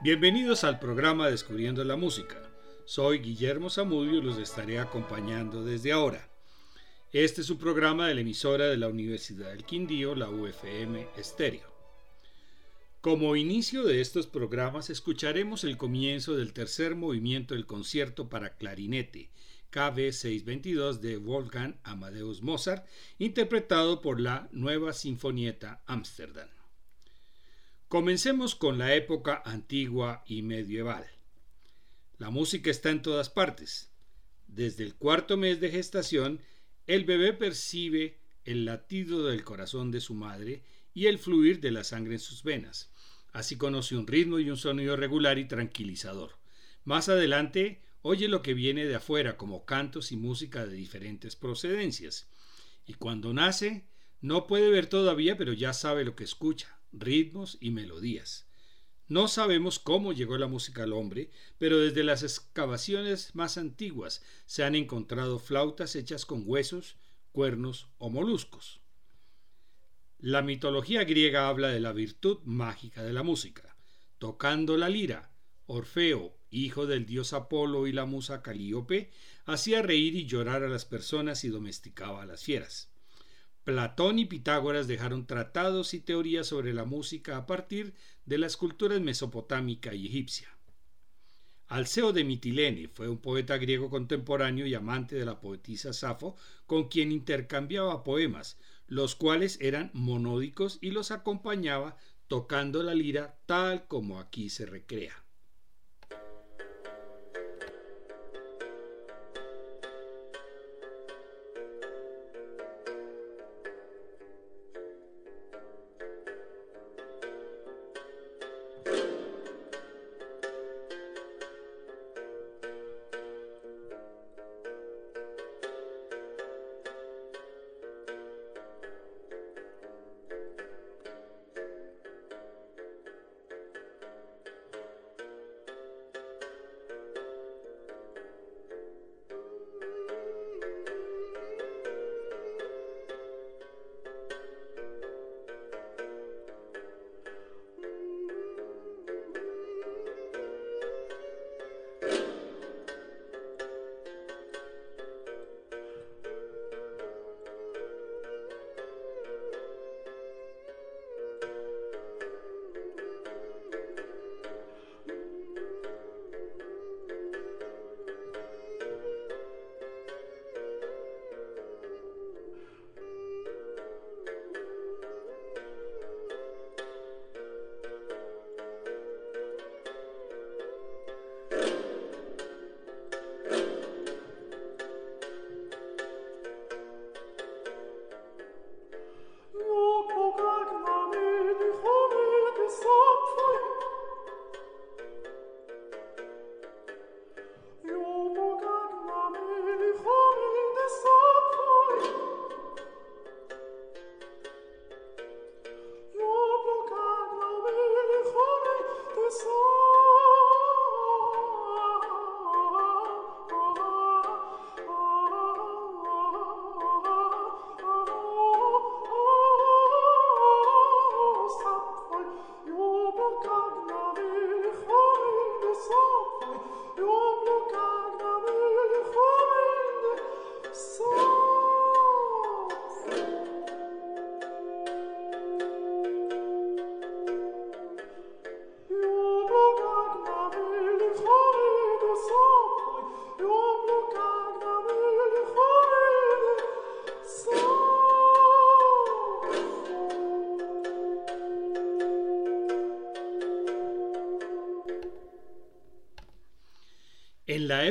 Bienvenidos al programa Descubriendo la Música. Soy Guillermo Zamudio y los estaré acompañando desde ahora. Este es un programa de la emisora de la Universidad del Quindío, la UFM Estéreo. Como inicio de estos programas escucharemos el comienzo del tercer movimiento del concierto para clarinete KB 622 de Wolfgang Amadeus Mozart, interpretado por la Nueva Sinfonieta Ámsterdam. Comencemos con la época antigua y medieval. La música está en todas partes. Desde el cuarto mes de gestación, el bebé percibe el latido del corazón de su madre y el fluir de la sangre en sus venas. Así conoce un ritmo y un sonido regular y tranquilizador. Más adelante, oye lo que viene de afuera como cantos y música de diferentes procedencias. Y cuando nace, no puede ver todavía, pero ya sabe lo que escucha ritmos y melodías. No sabemos cómo llegó la música al hombre, pero desde las excavaciones más antiguas se han encontrado flautas hechas con huesos, cuernos o moluscos. La mitología griega habla de la virtud mágica de la música. Tocando la lira, Orfeo, hijo del dios Apolo y la musa Calíope, hacía reír y llorar a las personas y domesticaba a las fieras. Platón y Pitágoras dejaron tratados y teorías sobre la música a partir de las culturas mesopotámica y egipcia. Alceo de Mitilene fue un poeta griego contemporáneo y amante de la poetisa Safo, con quien intercambiaba poemas, los cuales eran monódicos y los acompañaba tocando la lira tal como aquí se recrea.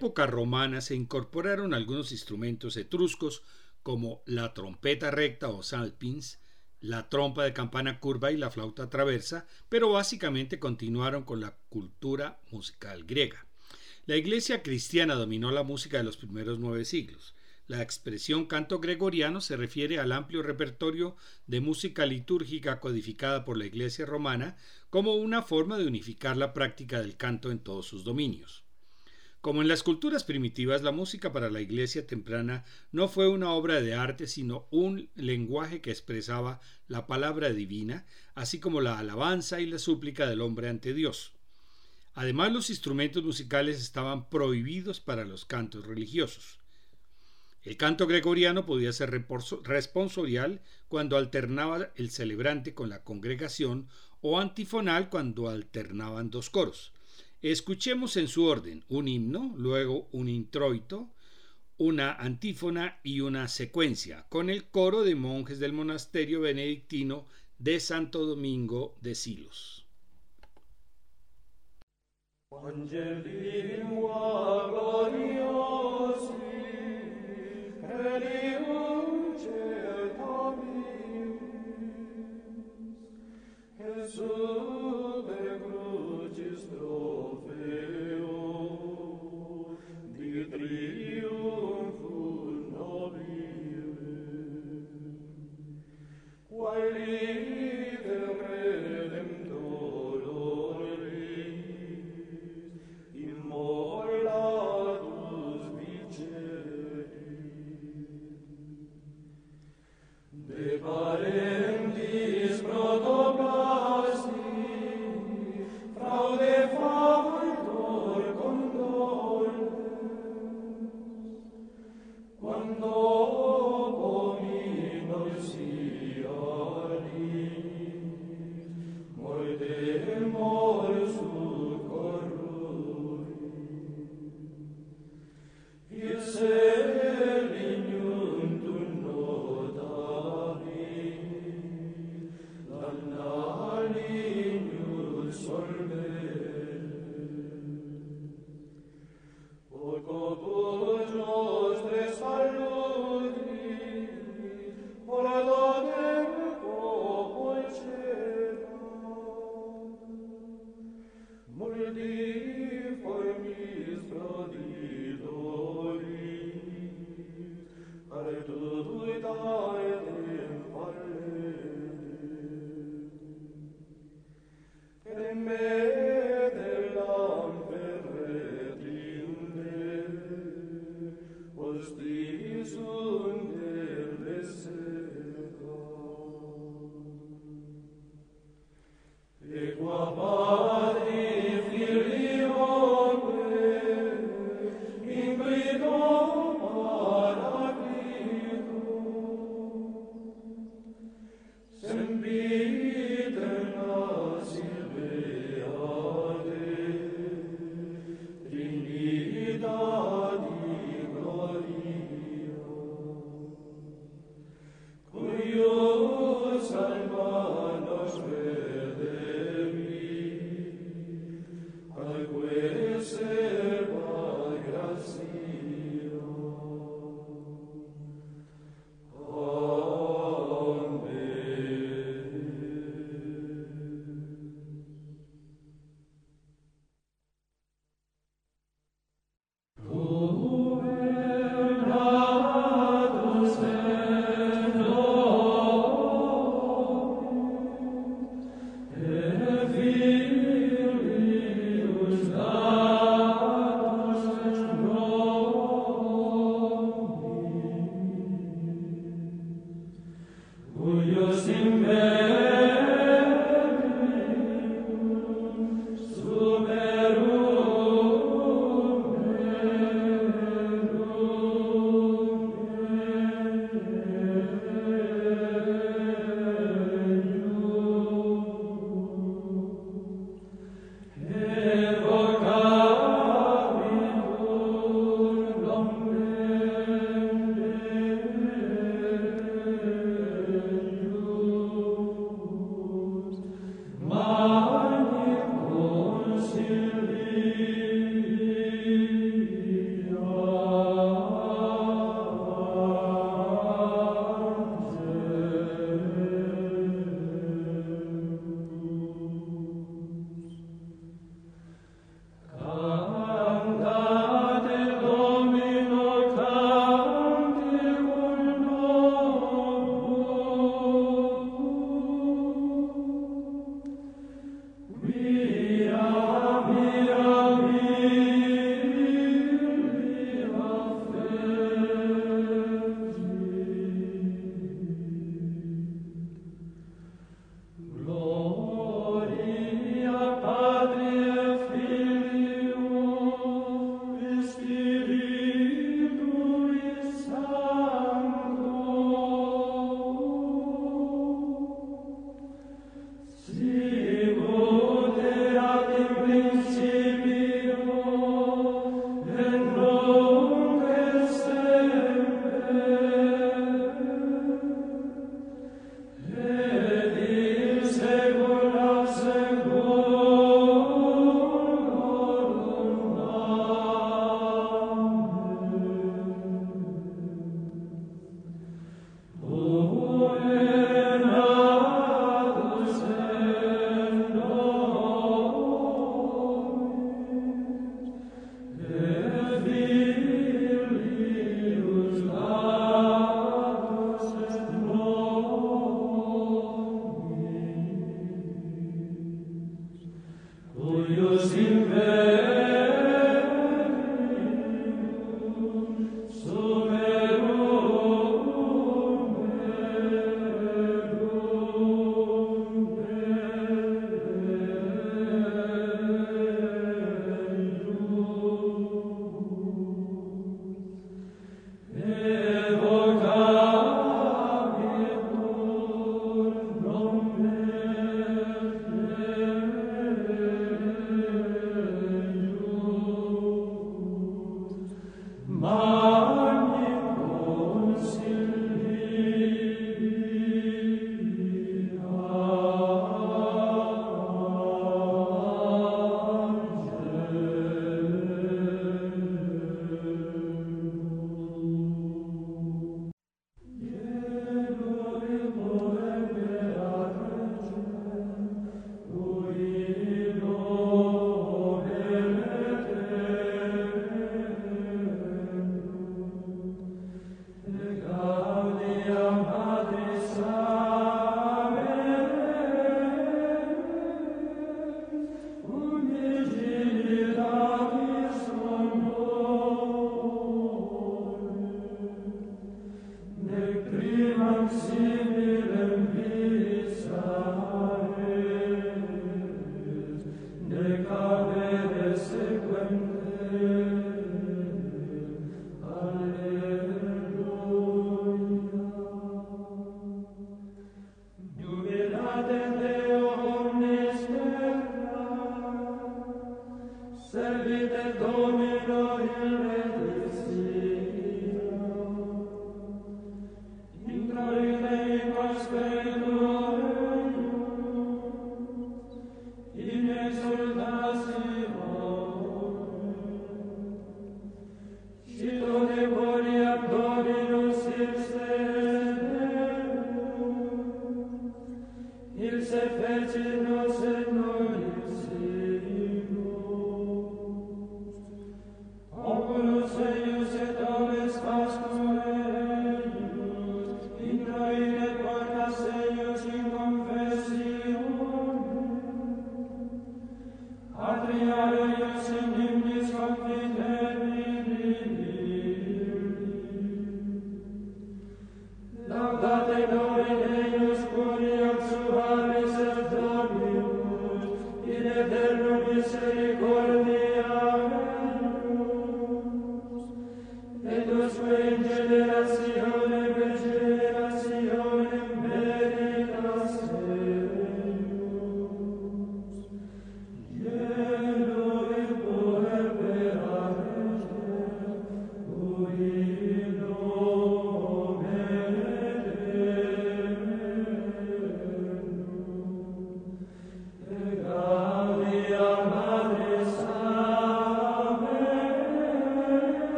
Época romana se incorporaron algunos instrumentos etruscos como la trompeta recta o salpins, la trompa de campana curva y la flauta traversa, pero básicamente continuaron con la cultura musical griega. La iglesia cristiana dominó la música de los primeros nueve siglos. La expresión canto gregoriano se refiere al amplio repertorio de música litúrgica codificada por la iglesia romana como una forma de unificar la práctica del canto en todos sus dominios. Como en las culturas primitivas, la música para la iglesia temprana no fue una obra de arte, sino un lenguaje que expresaba la palabra divina, así como la alabanza y la súplica del hombre ante Dios. Además, los instrumentos musicales estaban prohibidos para los cantos religiosos. El canto gregoriano podía ser responsorial cuando alternaba el celebrante con la congregación o antifonal cuando alternaban dos coros. Escuchemos en su orden un himno, luego un introito, una antífona y una secuencia, con el coro de monjes del monasterio benedictino de Santo Domingo de Silos.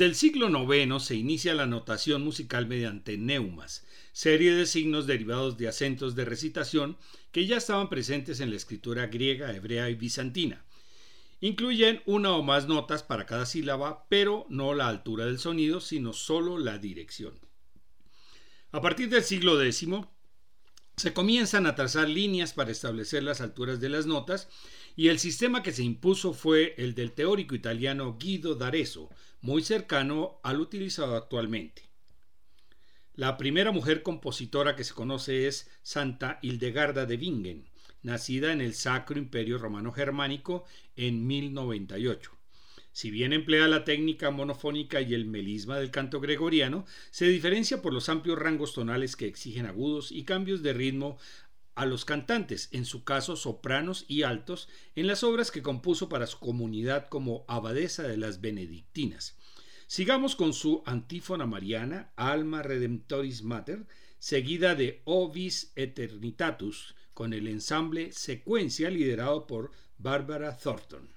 Desde el siglo IX se inicia la notación musical mediante neumas, serie de signos derivados de acentos de recitación que ya estaban presentes en la escritura griega, hebrea y bizantina. Incluyen una o más notas para cada sílaba, pero no la altura del sonido, sino solo la dirección. A partir del siglo X, se comienzan a trazar líneas para establecer las alturas de las notas y el sistema que se impuso fue el del teórico italiano Guido d'Arezzo, muy cercano al utilizado actualmente. La primera mujer compositora que se conoce es Santa Hildegarda de Bingen, nacida en el Sacro Imperio Romano Germánico en 1098. Si bien emplea la técnica monofónica y el melisma del canto gregoriano, se diferencia por los amplios rangos tonales que exigen agudos y cambios de ritmo a los cantantes, en su caso sopranos y altos, en las obras que compuso para su comunidad como abadesa de las benedictinas. Sigamos con su antífona mariana, Alma Redemptoris Mater, seguida de Ovis Eternitatus, con el ensamble Secuencia liderado por Barbara Thornton.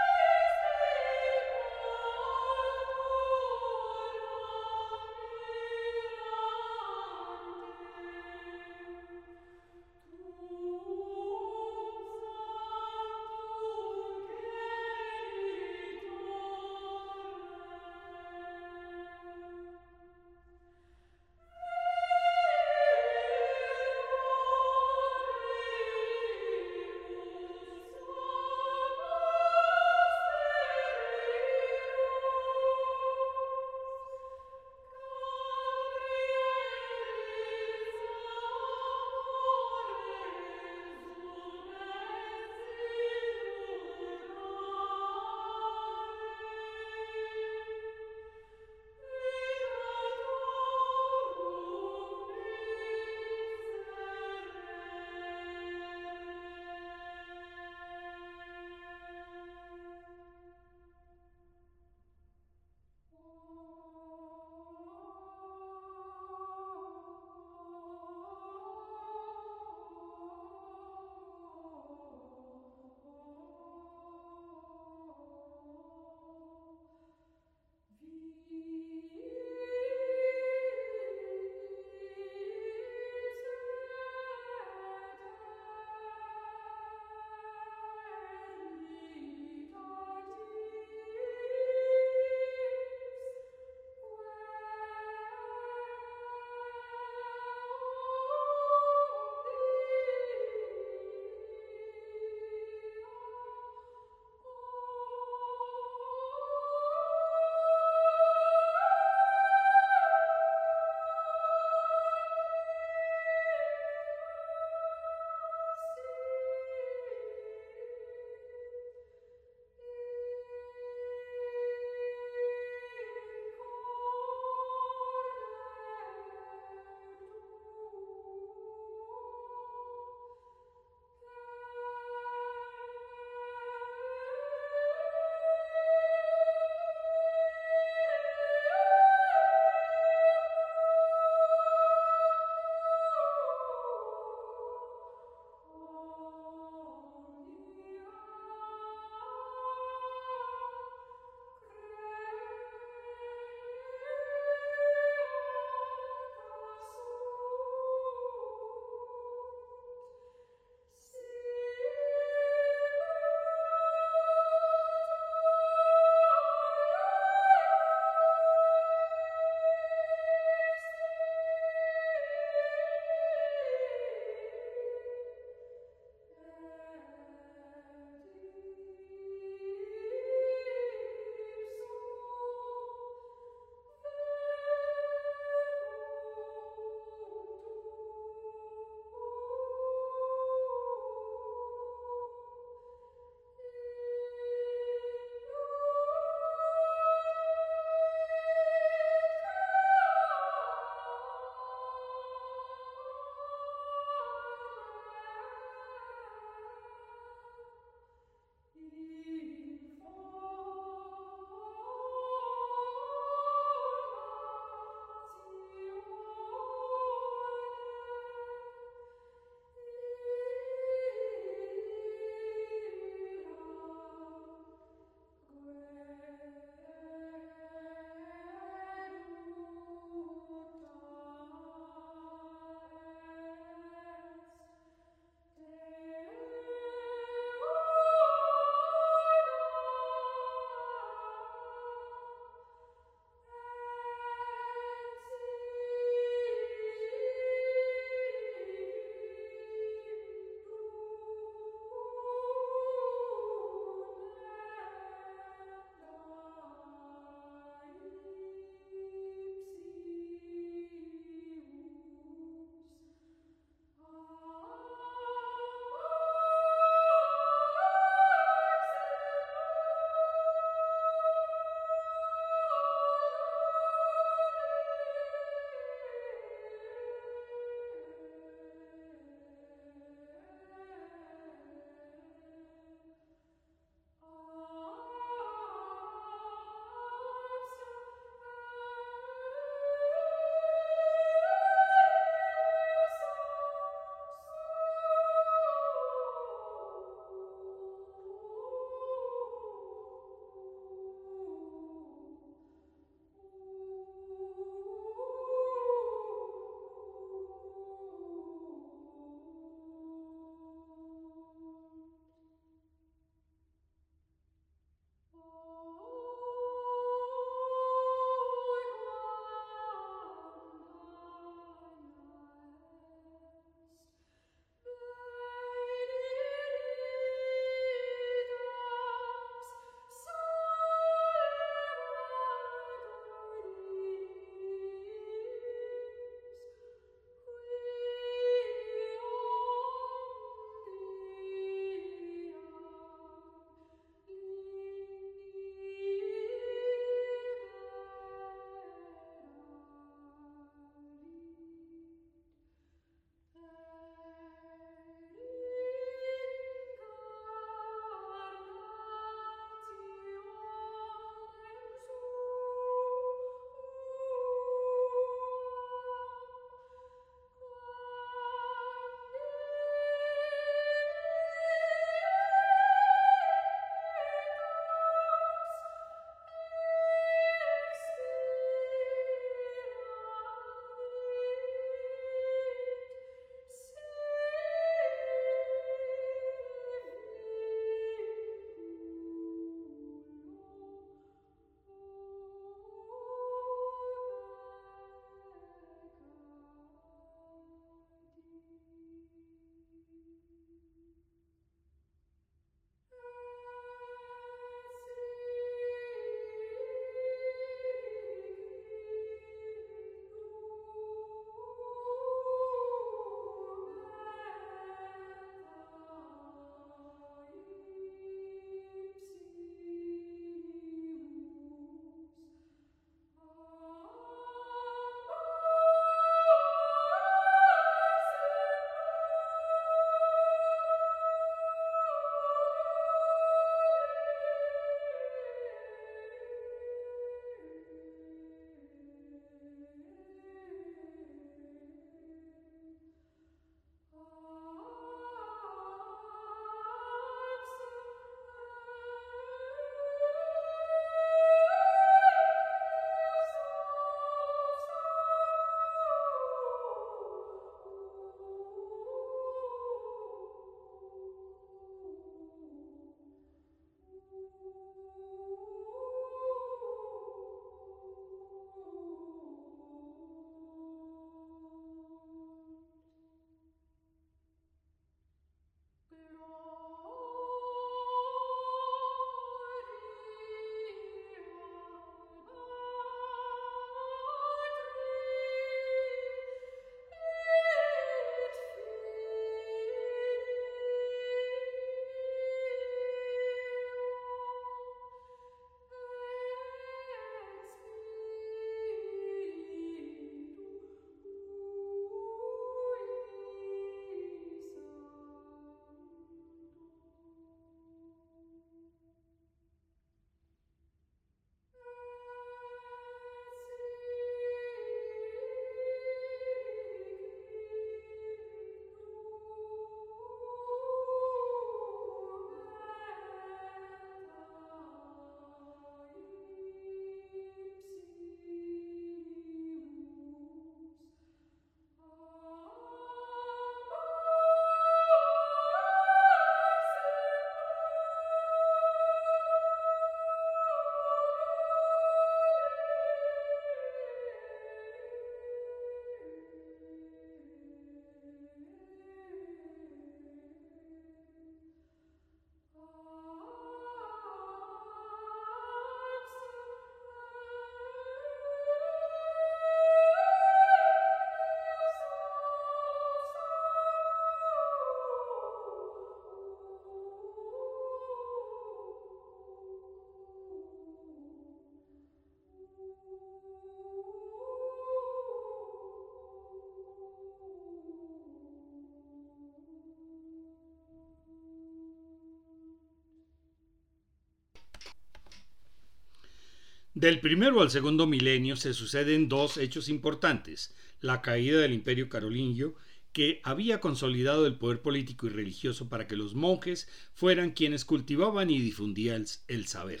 Del primero al segundo milenio se suceden dos hechos importantes, la caída del imperio carolingio, que había consolidado el poder político y religioso para que los monjes fueran quienes cultivaban y difundían el saber.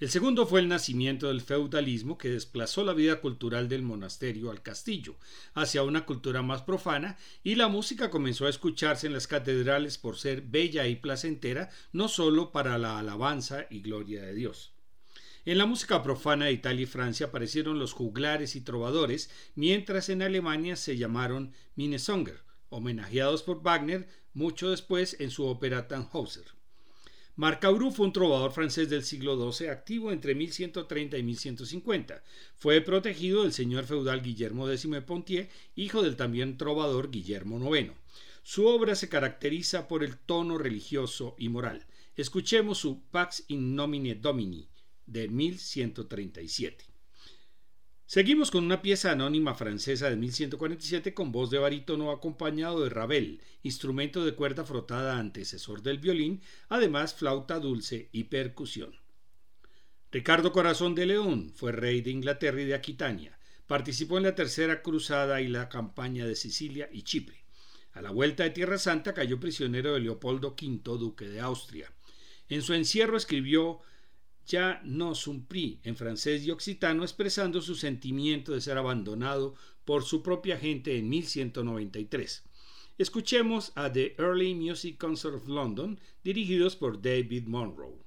El segundo fue el nacimiento del feudalismo que desplazó la vida cultural del monasterio al castillo, hacia una cultura más profana, y la música comenzó a escucharse en las catedrales por ser bella y placentera, no sólo para la alabanza y gloria de Dios. En la música profana de Italia y Francia aparecieron los juglares y trovadores, mientras en Alemania se llamaron Minnesonger, homenajeados por Wagner mucho después en su ópera Tannhauser. Marcauru fue un trovador francés del siglo XII, activo entre 1130 y 1150. Fue protegido del señor feudal Guillermo X de Pontier, hijo del también trovador Guillermo IX. Su obra se caracteriza por el tono religioso y moral. Escuchemos su Pax in nomine Domini, de 1137. Seguimos con una pieza anónima francesa de 1147 con voz de barítono acompañado de rabel, instrumento de cuerda frotada antecesor del violín, además flauta dulce y percusión. Ricardo Corazón de León fue rey de Inglaterra y de Aquitania. Participó en la Tercera Cruzada y la campaña de Sicilia y Chipre. A la vuelta de Tierra Santa cayó prisionero de Leopoldo V, duque de Austria. En su encierro escribió ya no Sumpri en francés y occitano expresando su sentimiento de ser abandonado por su propia gente en 1193. Escuchemos a The Early Music Concert of London, dirigidos por David Monroe.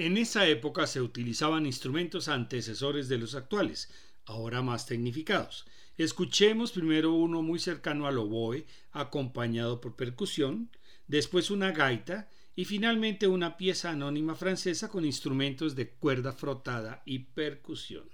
En esa época se utilizaban instrumentos antecesores de los actuales, ahora más tecnificados. Escuchemos primero uno muy cercano al oboe, acompañado por percusión, después una gaita y finalmente una pieza anónima francesa con instrumentos de cuerda frotada y percusión.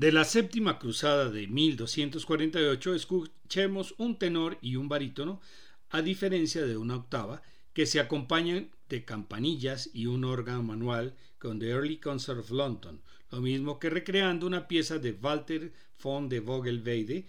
De la séptima cruzada de 1248 escuchemos un tenor y un barítono, a diferencia de una octava, que se acompañan de campanillas y un órgano manual con The Early Concert of London, lo mismo que recreando una pieza de Walter von de Vogelweide,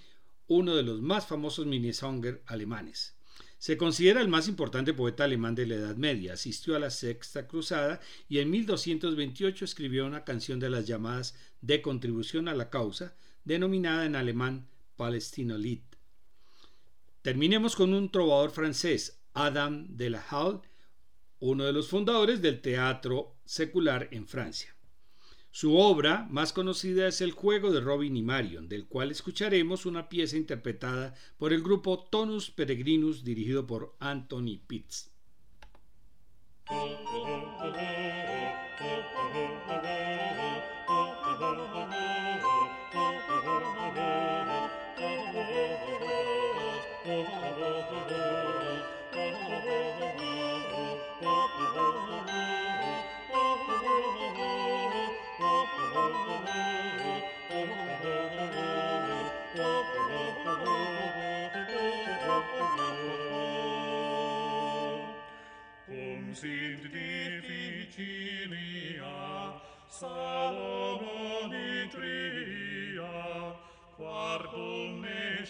uno de los más famosos minisonger alemanes. Se considera el más importante poeta alemán de la Edad Media, asistió a la Sexta Cruzada y en 1228 escribió una canción de las llamadas de contribución a la causa, denominada en alemán Palestino-Lied. Terminemos con un trovador francés, Adam de la Halle, uno de los fundadores del teatro secular en Francia. Su obra más conocida es El juego de Robin y Marion, del cual escucharemos una pieza interpretada por el grupo Tonus Peregrinus dirigido por Anthony Pitts.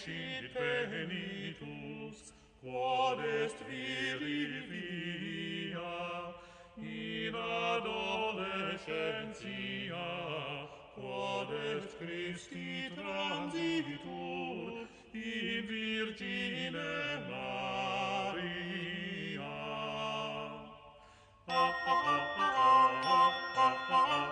crescit penitus, quod est viri via, in adolescentia, quod est Christi transitur, in Virgine Maria. Ah, ah, ah, ah, ah, ah, ah, ah.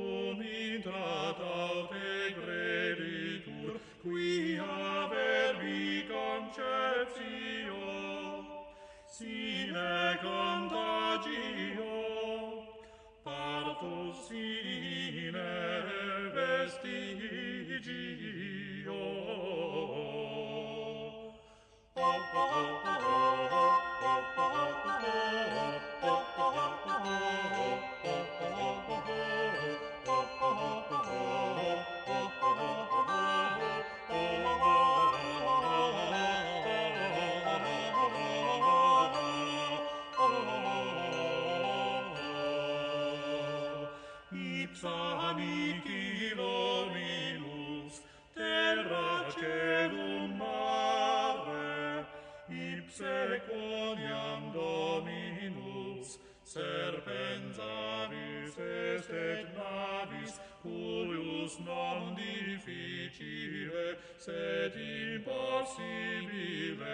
et impossibile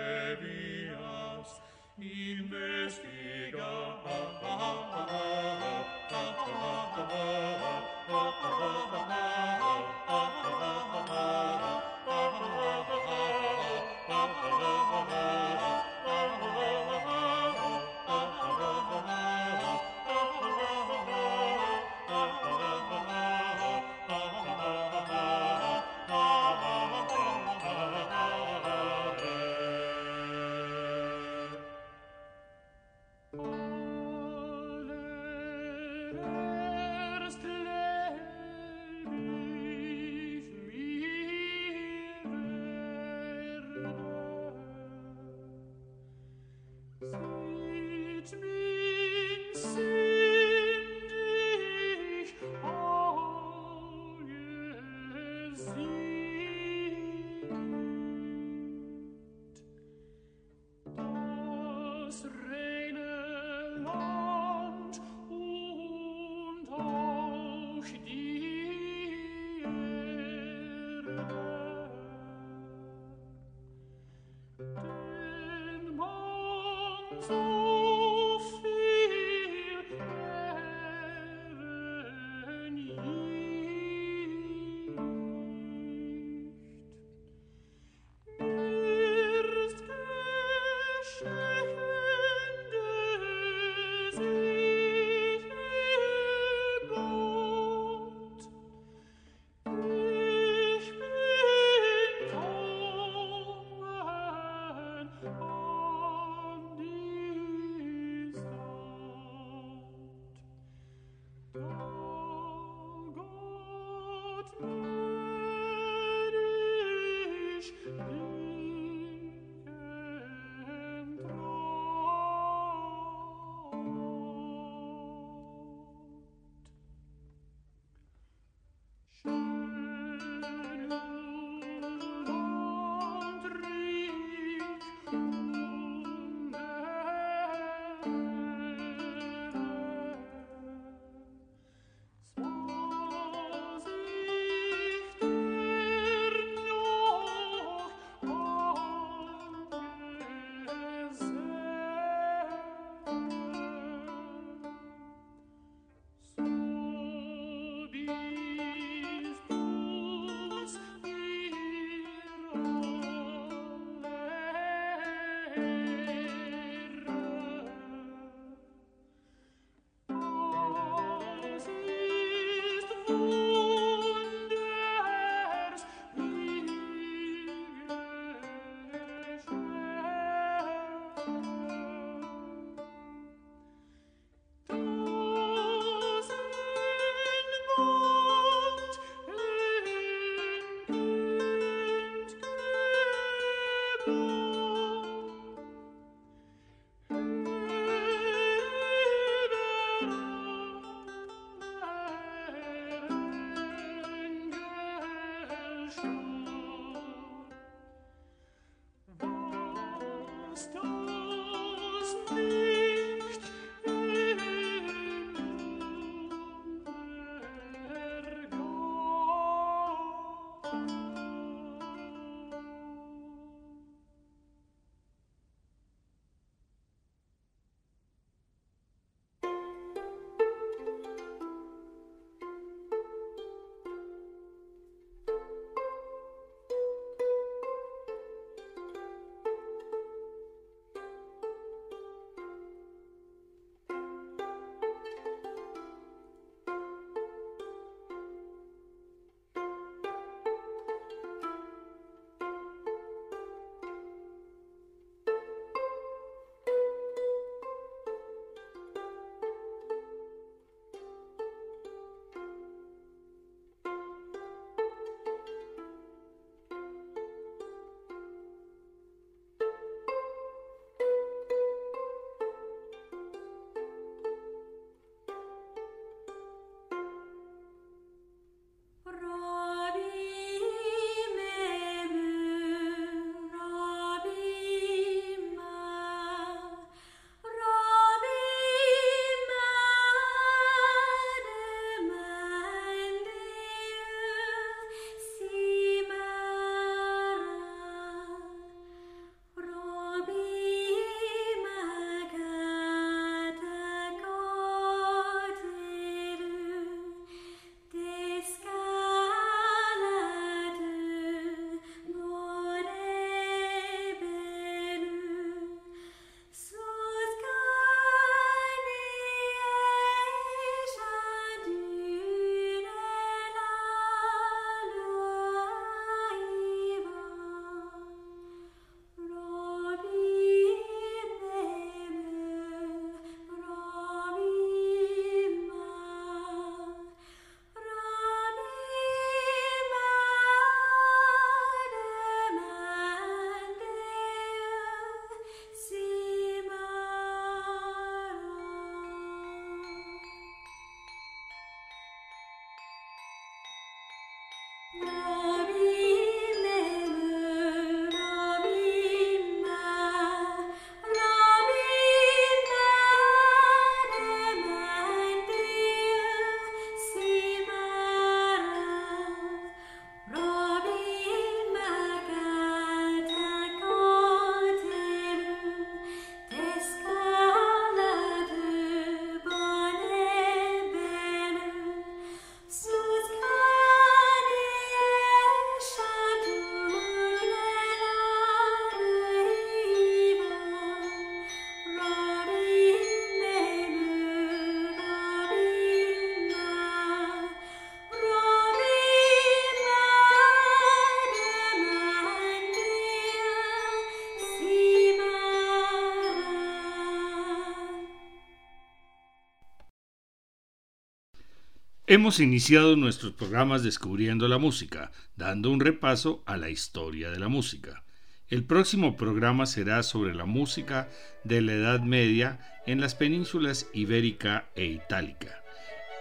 Hemos iniciado nuestros programas descubriendo la música, dando un repaso a la historia de la música. El próximo programa será sobre la música de la Edad Media en las penínsulas ibérica e itálica.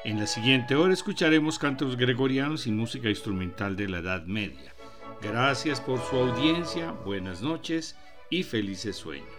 En la siguiente hora escucharemos cantos gregorianos y música instrumental de la Edad Media. Gracias por su audiencia, buenas noches y felices sueños.